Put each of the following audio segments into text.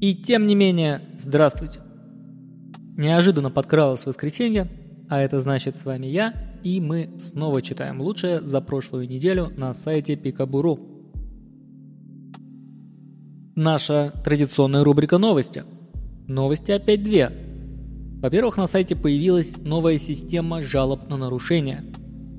И тем не менее, здравствуйте. Неожиданно подкралось воскресенье, а это значит с вами я, и мы снова читаем лучшее за прошлую неделю на сайте Пикабуру. Наша традиционная рубрика новости. Новости опять две. Во-первых, на сайте появилась новая система жалоб на нарушения.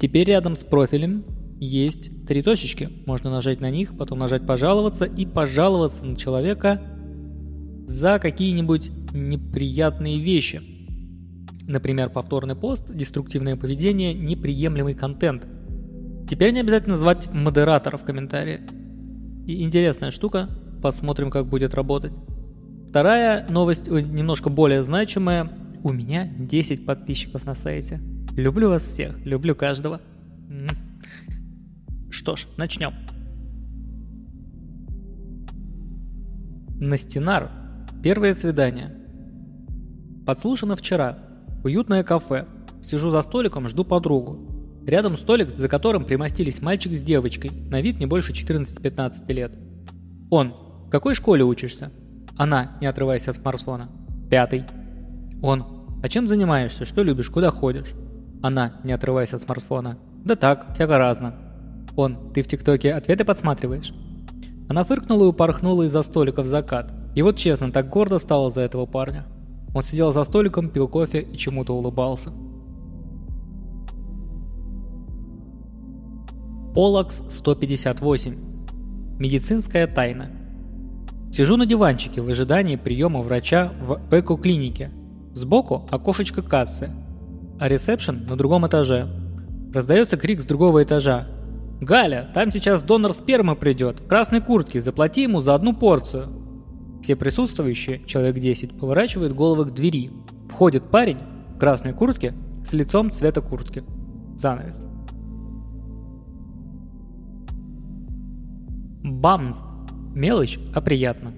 Теперь рядом с профилем есть три точечки. Можно нажать на них, потом нажать «Пожаловаться» и пожаловаться на человека за какие-нибудь неприятные вещи. Например, повторный пост, деструктивное поведение, неприемлемый контент. Теперь не обязательно звать модератора в комментарии. И интересная штука, посмотрим, как будет работать. Вторая новость, немножко более значимая. У меня 10 подписчиков на сайте. Люблю вас всех, люблю каждого. Что ж, начнем. Настинар. Первое свидание. Подслушано вчера. Уютное кафе. Сижу за столиком, жду подругу. Рядом столик, за которым примостились мальчик с девочкой, на вид не больше 14-15 лет. Он. В какой школе учишься? Она, не отрываясь от смартфона. Пятый. Он. А чем занимаешься? Что любишь? Куда ходишь? Она, не отрываясь от смартфона. Да так, всяко разно. Он, ты в ТикТоке ответы подсматриваешь? Она фыркнула и упорхнула из-за столика в закат. И вот честно, так гордо стало за этого парня. Он сидел за столиком, пил кофе и чему-то улыбался. Полакс 158. Медицинская тайна. Сижу на диванчике в ожидании приема врача в эко-клинике. Сбоку окошечко кассы, а ресепшн на другом этаже. Раздается крик с другого этажа. «Галя, там сейчас донор спермы придет, в красной куртке, заплати ему за одну порцию». Все присутствующие, человек 10, поворачивают головы к двери. Входит парень в красной куртке с лицом цвета куртки. Занавес. Бамс. Мелочь, а приятно.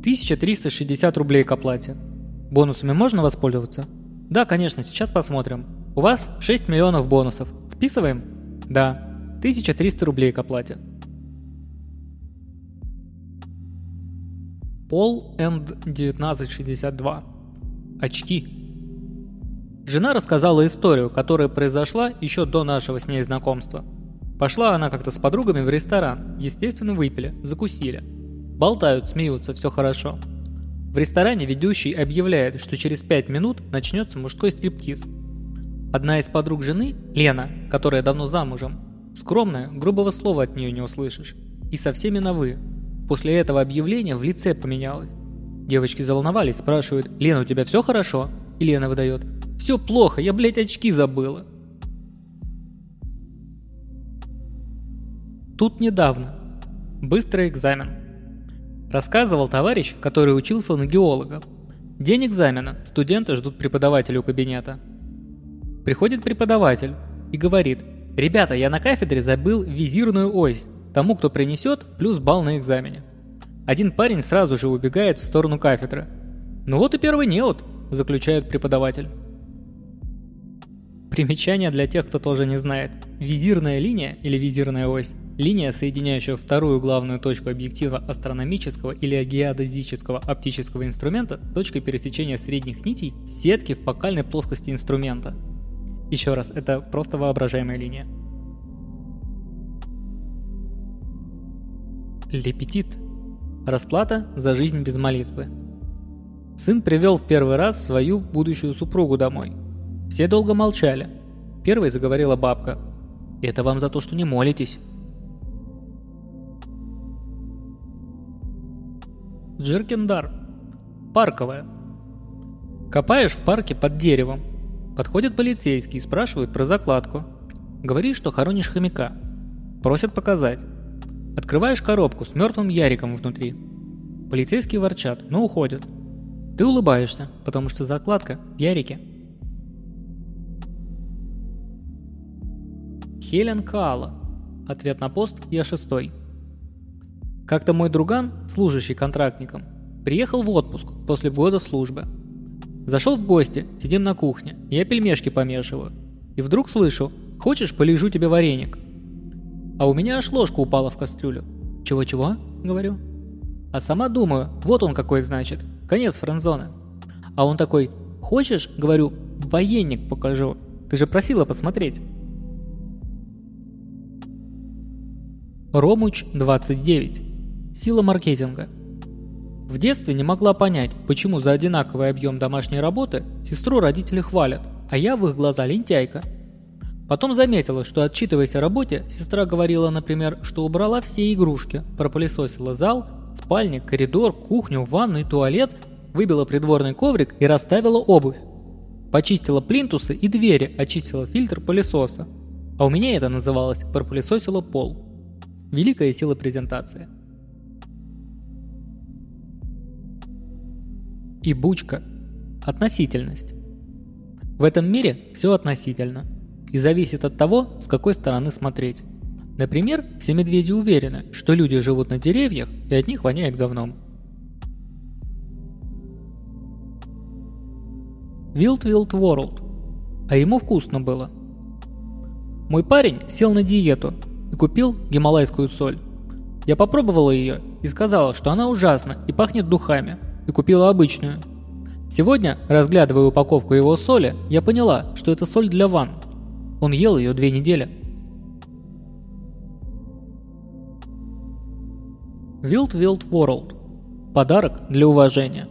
1360 рублей к оплате. Бонусами можно воспользоваться? Да, конечно, сейчас посмотрим. У вас 6 миллионов бонусов. Списываем? Да, 1300 рублей к оплате. Пол Энд 1962. Очки. Жена рассказала историю, которая произошла еще до нашего с ней знакомства. Пошла она как-то с подругами в ресторан, естественно выпили, закусили. Болтают, смеются, все хорошо. В ресторане ведущий объявляет, что через 5 минут начнется мужской стриптиз – Одна из подруг жены, Лена, которая давно замужем, скромная, грубого слова от нее не услышишь. И со всеми на «вы». После этого объявления в лице поменялось. Девочки заволновались, спрашивают, «Лена, у тебя все хорошо?» И Лена выдает, «Все плохо, я, блядь, очки забыла». Тут недавно. Быстрый экзамен. Рассказывал товарищ, который учился на геолога. День экзамена, студенты ждут преподавателя у кабинета. Приходит преподаватель и говорит, «Ребята, я на кафедре забыл визирную ось. Тому, кто принесет, плюс балл на экзамене». Один парень сразу же убегает в сторону кафедры. «Ну вот и первый неот», – заключает преподаватель. Примечание для тех, кто тоже не знает. Визирная линия или визирная ось – линия, соединяющая вторую главную точку объектива астрономического или геодезического оптического инструмента с точкой пересечения средних нитей сетки в фокальной плоскости инструмента – еще раз, это просто воображаемая линия. Лепетит. Расплата за жизнь без молитвы. Сын привел в первый раз свою будущую супругу домой. Все долго молчали. Первой заговорила бабка. «Это вам за то, что не молитесь». Джеркендар. Парковая. Копаешь в парке под деревом, Подходит полицейский, спрашивает про закладку. Говорит, что хоронишь хомяка. Просят показать. Открываешь коробку с мертвым Яриком внутри. Полицейские ворчат, но уходят. Ты улыбаешься, потому что закладка в Ярике. Хелен Каала. Ответ на пост «Я шестой». Как-то мой друган, служащий контрактником, приехал в отпуск после года службы – Зашел в гости, сидим на кухне, я пельмешки помешиваю. И вдруг слышу, хочешь, полежу тебе вареник? А у меня аж ложка упала в кастрюлю. Чего-чего? Говорю. А сама думаю, вот он какой значит, конец френдзоны. А он такой, хочешь, говорю, военник покажу, ты же просила посмотреть. Ромуч 29. Сила маркетинга. В детстве не могла понять, почему за одинаковый объем домашней работы сестру родители хвалят, а я в их глаза лентяйка. Потом заметила, что отчитываясь о работе, сестра говорила, например, что убрала все игрушки, пропылесосила зал, спальник, коридор, кухню, ванну и туалет, выбила придворный коврик и расставила обувь. Почистила плинтусы и двери, очистила фильтр пылесоса. А у меня это называлось «пропылесосила пол». Великая сила презентации. И бучка. Относительность. В этом мире все относительно. И зависит от того, с какой стороны смотреть. Например, все медведи уверены, что люди живут на деревьях и от них воняет говном. Wild Wild World. А ему вкусно было. Мой парень сел на диету и купил гималайскую соль. Я попробовала ее и сказала, что она ужасна и пахнет духами, и купила обычную. Сегодня, разглядывая упаковку его соли, я поняла, что это соль для ванн. Он ел ее две недели. Wild Wild World. Подарок для уважения.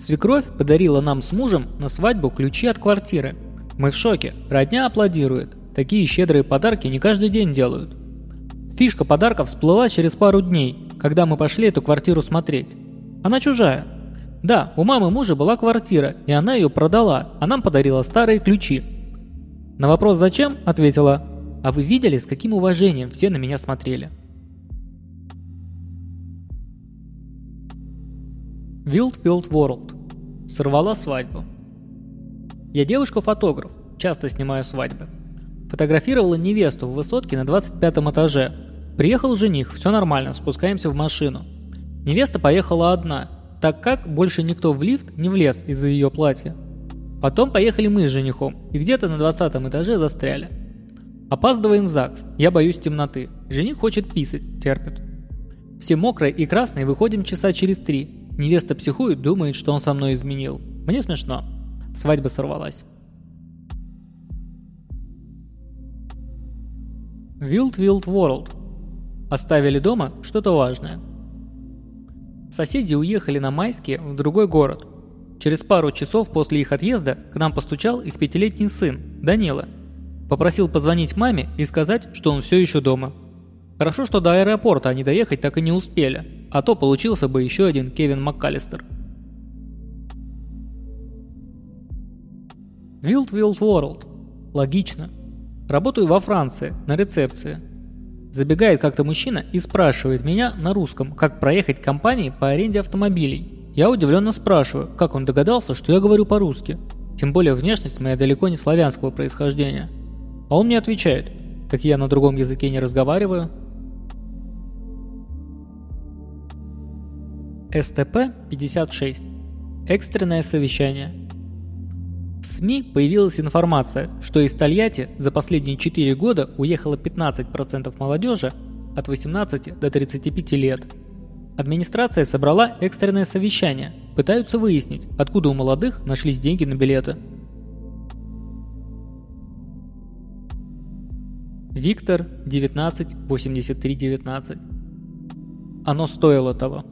Свекровь подарила нам с мужем на свадьбу ключи от квартиры. Мы в шоке, родня аплодирует. Такие щедрые подарки не каждый день делают. Фишка подарков всплыла через пару дней, когда мы пошли эту квартиру смотреть. Она чужая. Да, у мамы мужа была квартира, и она ее продала, а нам подарила старые ключи. На вопрос «Зачем?» ответила «А вы видели, с каким уважением все на меня смотрели?» Wild Wild World. Сорвала свадьбу. Я девушка-фотограф, часто снимаю свадьбы. Фотографировала невесту в высотке на 25 этаже. Приехал жених, все нормально, спускаемся в машину. Невеста поехала одна, так как больше никто в лифт не влез из-за ее платья. Потом поехали мы с женихом и где-то на 20 этаже застряли. Опаздываем в ЗАГС, я боюсь темноты. Жених хочет писать, терпит. Все мокрые и красные выходим часа через три. Невеста психует, думает, что он со мной изменил. Мне смешно. Свадьба сорвалась. Wild Wild World. Оставили дома что-то важное. Соседи уехали на майские в другой город. Через пару часов после их отъезда к нам постучал их пятилетний сын, Данила. Попросил позвонить маме и сказать, что он все еще дома. Хорошо, что до аэропорта они доехать так и не успели а то получился бы еще один Кевин МакКаллистер. Wild Wild World. Логично. Работаю во Франции, на рецепции. Забегает как-то мужчина и спрашивает меня на русском, как проехать к компании по аренде автомобилей. Я удивленно спрашиваю, как он догадался, что я говорю по-русски. Тем более внешность моя далеко не славянского происхождения. А он мне отвечает, так я на другом языке не разговариваю, СТП-56. Экстренное совещание. В СМИ появилась информация, что из Тольятти за последние 4 года уехало 15% молодежи от 18 до 35 лет. Администрация собрала экстренное совещание, пытаются выяснить, откуда у молодых нашлись деньги на билеты. Виктор 198319. Оно стоило того.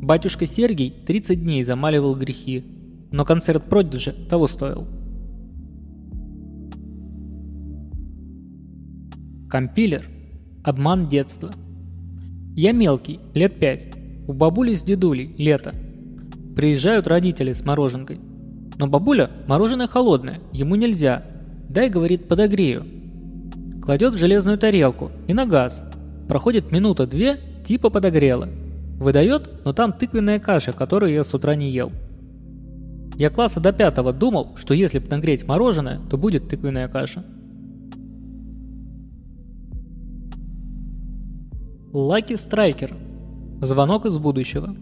Батюшка Сергий 30 дней замаливал грехи, но концерт Продиджи того стоил. Компилер. Обман детства. Я мелкий, лет пять. У бабули с дедулей, лето. Приезжают родители с мороженкой. Но бабуля мороженое холодное, ему нельзя. Дай, говорит, подогрею. Кладет в железную тарелку и на газ. Проходит минута-две, типа подогрела. Выдает, но там тыквенная каша, которую я с утра не ел. Я класса до пятого думал, что если бы нагреть мороженое, то будет тыквенная каша. Лаки Страйкер. Звонок из будущего.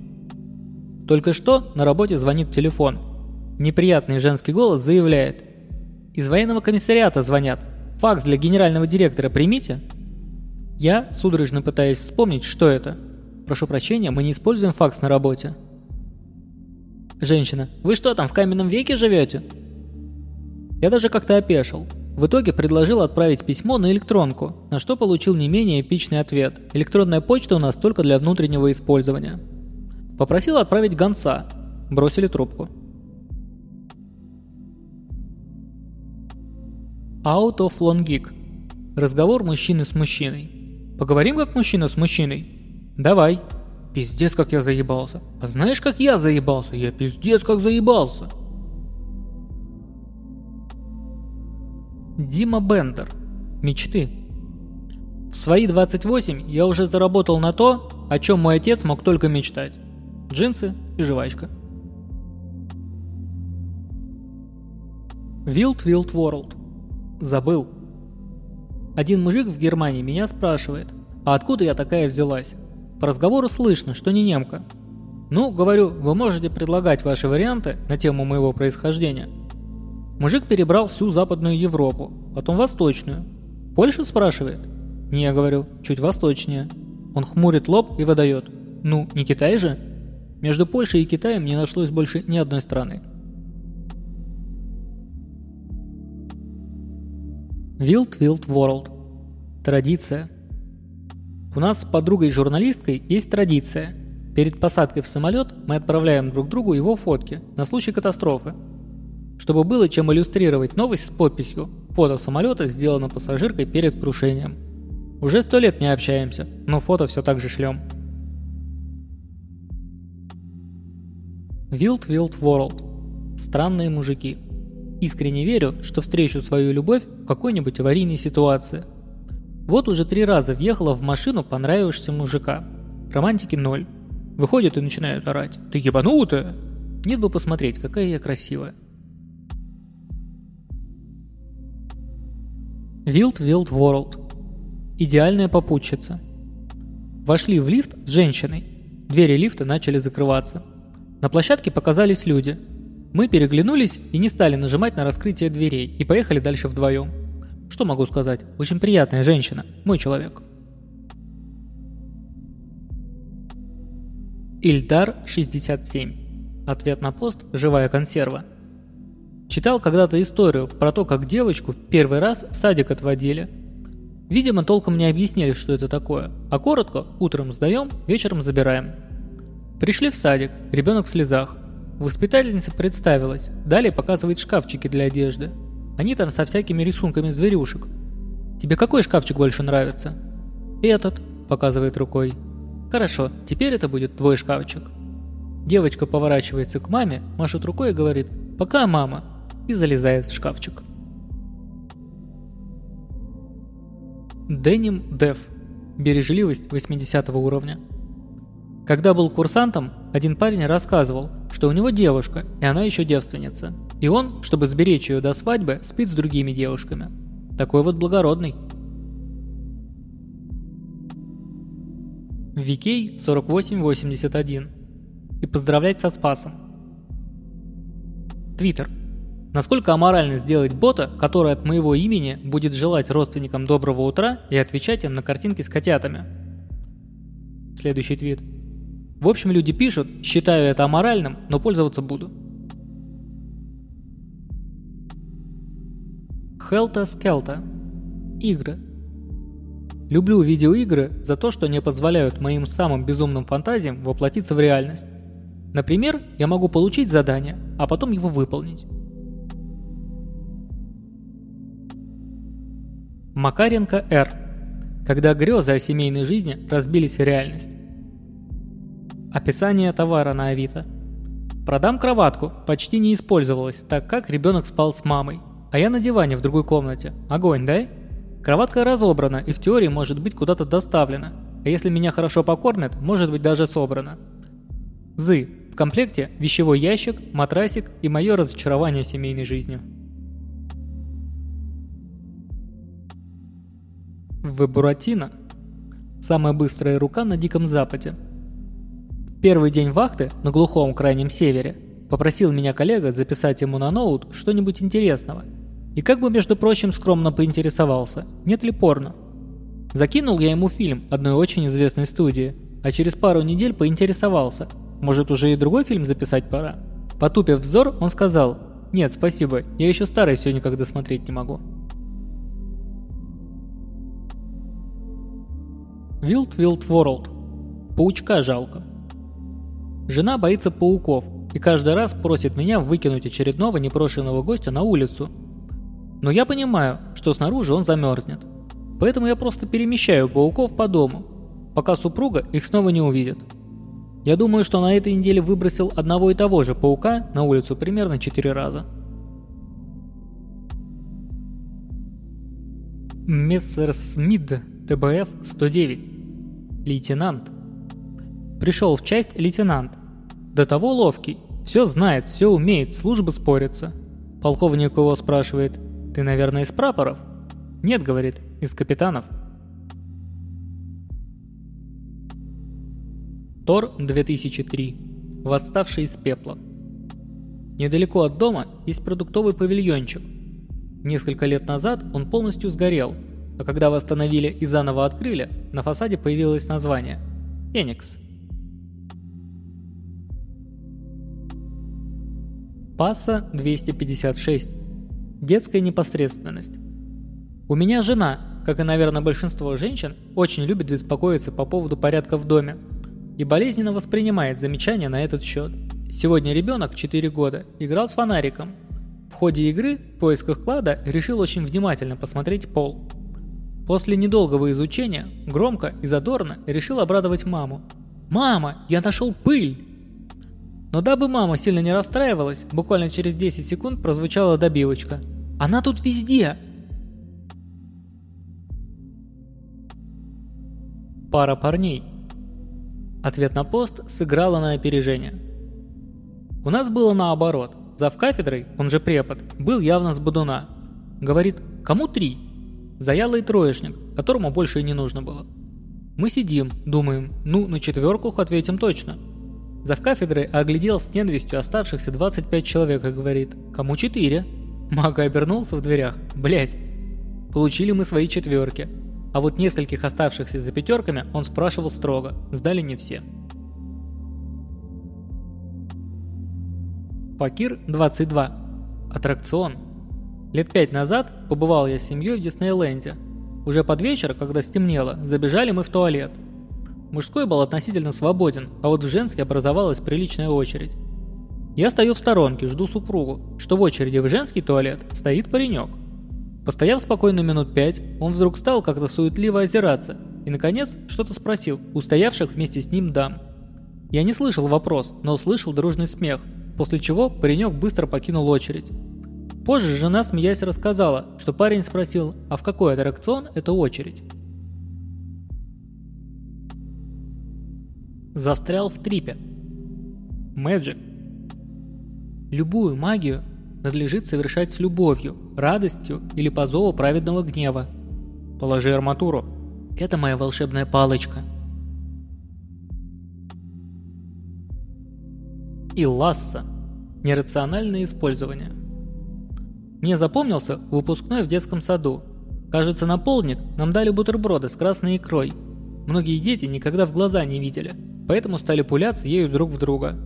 Только что на работе звонит телефон. Неприятный женский голос заявляет. Из военного комиссариата звонят. Факс для генерального директора примите. Я, судорожно пытаясь вспомнить, что это, Прошу прощения, мы не используем факс на работе. Женщина. Вы что там, в каменном веке живете? Я даже как-то опешил. В итоге предложил отправить письмо на электронку, на что получил не менее эпичный ответ. Электронная почта у нас только для внутреннего использования. Попросил отправить гонца. Бросили трубку. Out of Long Geek. Разговор мужчины с мужчиной. Поговорим как мужчина с мужчиной? Давай. Пиздец, как я заебался. А знаешь, как я заебался? Я пиздец, как заебался. Дима Бендер. Мечты. В свои 28 я уже заработал на то, о чем мой отец мог только мечтать. Джинсы и жвачка. Wild Wild World. Забыл. Один мужик в Германии меня спрашивает, а откуда я такая взялась? По разговору слышно, что не немка. Ну, говорю, вы можете предлагать ваши варианты на тему моего происхождения – Мужик перебрал всю Западную Европу, потом Восточную. Польша спрашивает? Не, говорю, чуть восточнее. Он хмурит лоб и выдает. Ну, не Китай же? Между Польшей и Китаем не нашлось больше ни одной страны. Wild Wild World. Традиция. У нас с подругой-журналисткой есть традиция. Перед посадкой в самолет мы отправляем друг другу его фотки на случай катастрофы. Чтобы было чем иллюстрировать новость с подписью «Фото самолета сделано пассажиркой перед крушением». Уже сто лет не общаемся, но фото все так же шлем. Wild Wild World. Странные мужики. Искренне верю, что встречу свою любовь в какой-нибудь аварийной ситуации. Вот уже три раза въехала в машину понравившегося мужика. Романтики ноль. Выходит и начинают орать. «Ты ебанутая?» Нет бы посмотреть, какая я красивая. Wild Wild World. Идеальная попутчица. Вошли в лифт с женщиной. Двери лифта начали закрываться. На площадке показались люди. Мы переглянулись и не стали нажимать на раскрытие дверей и поехали дальше вдвоем. Что могу сказать? Очень приятная женщина. Мой человек. Ильдар 67. Ответ на пост «Живая консерва». Читал когда-то историю про то, как девочку в первый раз в садик отводили. Видимо, толком не объяснили, что это такое, а коротко «утром сдаем, вечером забираем». Пришли в садик, ребенок в слезах. Воспитательница представилась, далее показывает шкафчики для одежды. Они там со всякими рисунками зверюшек. «Тебе какой шкафчик больше нравится?» «Этот», показывает рукой. «Хорошо, теперь это будет твой шкафчик». Девочка поворачивается к маме, машет рукой и говорит «Пока, мама» и залезает в шкафчик. Деним Дев. Бережливость 80 уровня. Когда был курсантом, один парень рассказывал, что у него девушка, и она еще девственница. И он, чтобы сберечь ее до свадьбы, спит с другими девушками. Такой вот благородный. Викей 4881. И поздравлять со Спасом. Твиттер. Насколько аморально сделать бота, который от моего имени будет желать родственникам доброго утра и отвечать им на картинки с котятами? Следующий твит. В общем, люди пишут, считаю это аморальным, но пользоваться буду. Хелта Скелта. Игры. Люблю видеоигры за то, что не позволяют моим самым безумным фантазиям воплотиться в реальность. Например, я могу получить задание, а потом его выполнить. Макаренко Р. Когда грезы о семейной жизни разбились в реальность. Описание товара на Авито. Продам кроватку, почти не использовалась, так как ребенок спал с мамой. А я на диване в другой комнате. Огонь, дай? Кроватка разобрана и в теории может быть куда-то доставлена. А если меня хорошо покормят, может быть даже собрана. Зы. В комплекте вещевой ящик, матрасик и мое разочарование семейной жизнью. В Буратино. Самая быстрая рука на Диком Западе. Первый день вахты на глухом крайнем севере попросил меня коллега записать ему на ноут что-нибудь интересного. И как бы, между прочим, скромно поинтересовался, нет ли порно. Закинул я ему фильм одной очень известной студии. а через пару недель поинтересовался, может уже и другой фильм записать пора. Потупив взор, он сказал, «Нет, спасибо, я еще старый все никак досмотреть не могу». Wild Wild World. Паучка жалко. Жена боится пауков и каждый раз просит меня выкинуть очередного непрошенного гостя на улицу. Но я понимаю, что снаружи он замерзнет. Поэтому я просто перемещаю пауков по дому, пока супруга их снова не увидит. Я думаю, что на этой неделе выбросил одного и того же паука на улицу примерно 4 раза. Мессер Смид, ТБФ-109. Лейтенант. Пришел в часть лейтенант. До того ловкий. Все знает, все умеет, службы спорятся. Полковник его спрашивает, «Ты, наверное, из прапоров?» «Нет», — говорит, — «из капитанов». Тор 2003. Восставший из пепла. Недалеко от дома есть продуктовый павильончик. Несколько лет назад он полностью сгорел, а когда восстановили и заново открыли, на фасаде появилось название – «Феникс». Пасса 256. Детская непосредственность. У меня жена, как и, наверное, большинство женщин, очень любит беспокоиться по поводу порядка в доме – и болезненно воспринимает замечания на этот счет. Сегодня ребенок, 4 года, играл с фонариком. В ходе игры в поисках клада решил очень внимательно посмотреть пол. После недолгого изучения, громко и задорно решил обрадовать маму. «Мама, я нашел пыль!» Но дабы мама сильно не расстраивалась, буквально через 10 секунд прозвучала добивочка. «Она тут везде!» Пара парней Ответ на пост сыграла на опережение. У нас было наоборот. Зав кафедрой, он же препод, был явно с бодуна. Говорит, кому три? Заялый троечник, которому больше и не нужно было. Мы сидим, думаем, ну, на четверку ответим точно. Зав кафедрой оглядел с ненавистью оставшихся 25 человек и говорит, кому четыре? Мага обернулся в дверях. Блять. Получили мы свои четверки. А вот нескольких оставшихся за пятерками он спрашивал строго, сдали не все. Факир 22. Аттракцион. Лет пять назад побывал я с семьей в Диснейленде. Уже под вечер, когда стемнело, забежали мы в туалет. Мужской был относительно свободен, а вот в женский образовалась приличная очередь. Я стою в сторонке, жду супругу, что в очереди в женский туалет стоит паренек. Постояв спокойно минут пять, он вдруг стал как-то суетливо озираться и, наконец, что-то спросил у стоявших вместе с ним дам. Я не слышал вопрос, но услышал дружный смех, после чего паренек быстро покинул очередь. Позже жена, смеясь, рассказала, что парень спросил, а в какой аттракцион это очередь. Застрял в трипе. Мэджик. Любую магию надлежит совершать с любовью, радостью или по зову праведного гнева. Положи арматуру. Это моя волшебная палочка. И ласса. Нерациональное использование. Мне запомнился выпускной в детском саду. Кажется, на полдник нам дали бутерброды с красной икрой. Многие дети никогда в глаза не видели, поэтому стали пуляться ею друг в друга.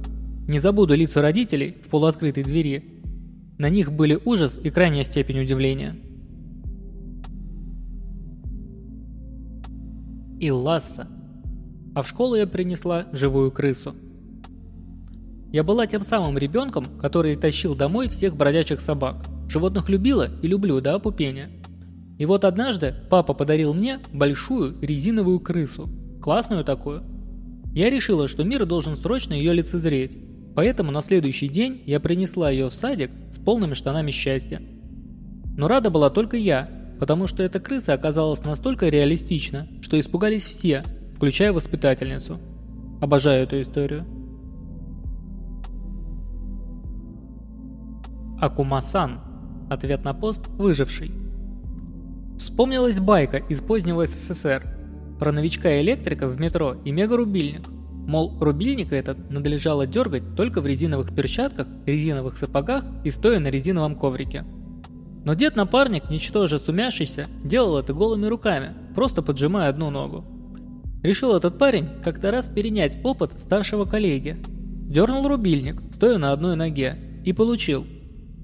Не забуду лица родителей в полуоткрытой двери, на них были ужас и крайняя степень удивления. И Ласса. А в школу я принесла живую крысу. Я была тем самым ребенком, который тащил домой всех бродячих собак. Животных любила и люблю до опупения. И вот однажды папа подарил мне большую резиновую крысу. Классную такую. Я решила, что мир должен срочно ее лицезреть. Поэтому на следующий день я принесла ее в садик с полными штанами счастья. Но рада была только я, потому что эта крыса оказалась настолько реалистична, что испугались все, включая воспитательницу. Обожаю эту историю. Акумасан. Ответ на пост «Выживший». Вспомнилась байка из позднего СССР про новичка-электрика в метро и мегарубильник. Мол, рубильник этот надлежало дергать только в резиновых перчатках, резиновых сапогах и стоя на резиновом коврике. Но дед-напарник, ничтоже сумяшийся, делал это голыми руками, просто поджимая одну ногу. Решил этот парень как-то раз перенять опыт старшего коллеги. Дернул рубильник, стоя на одной ноге, и получил.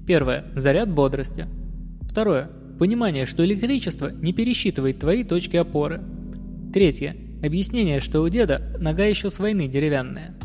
Первое. Заряд бодрости. Второе. Понимание, что электричество не пересчитывает твои точки опоры. Третье. Объяснение, что у деда нога еще с войны деревянная.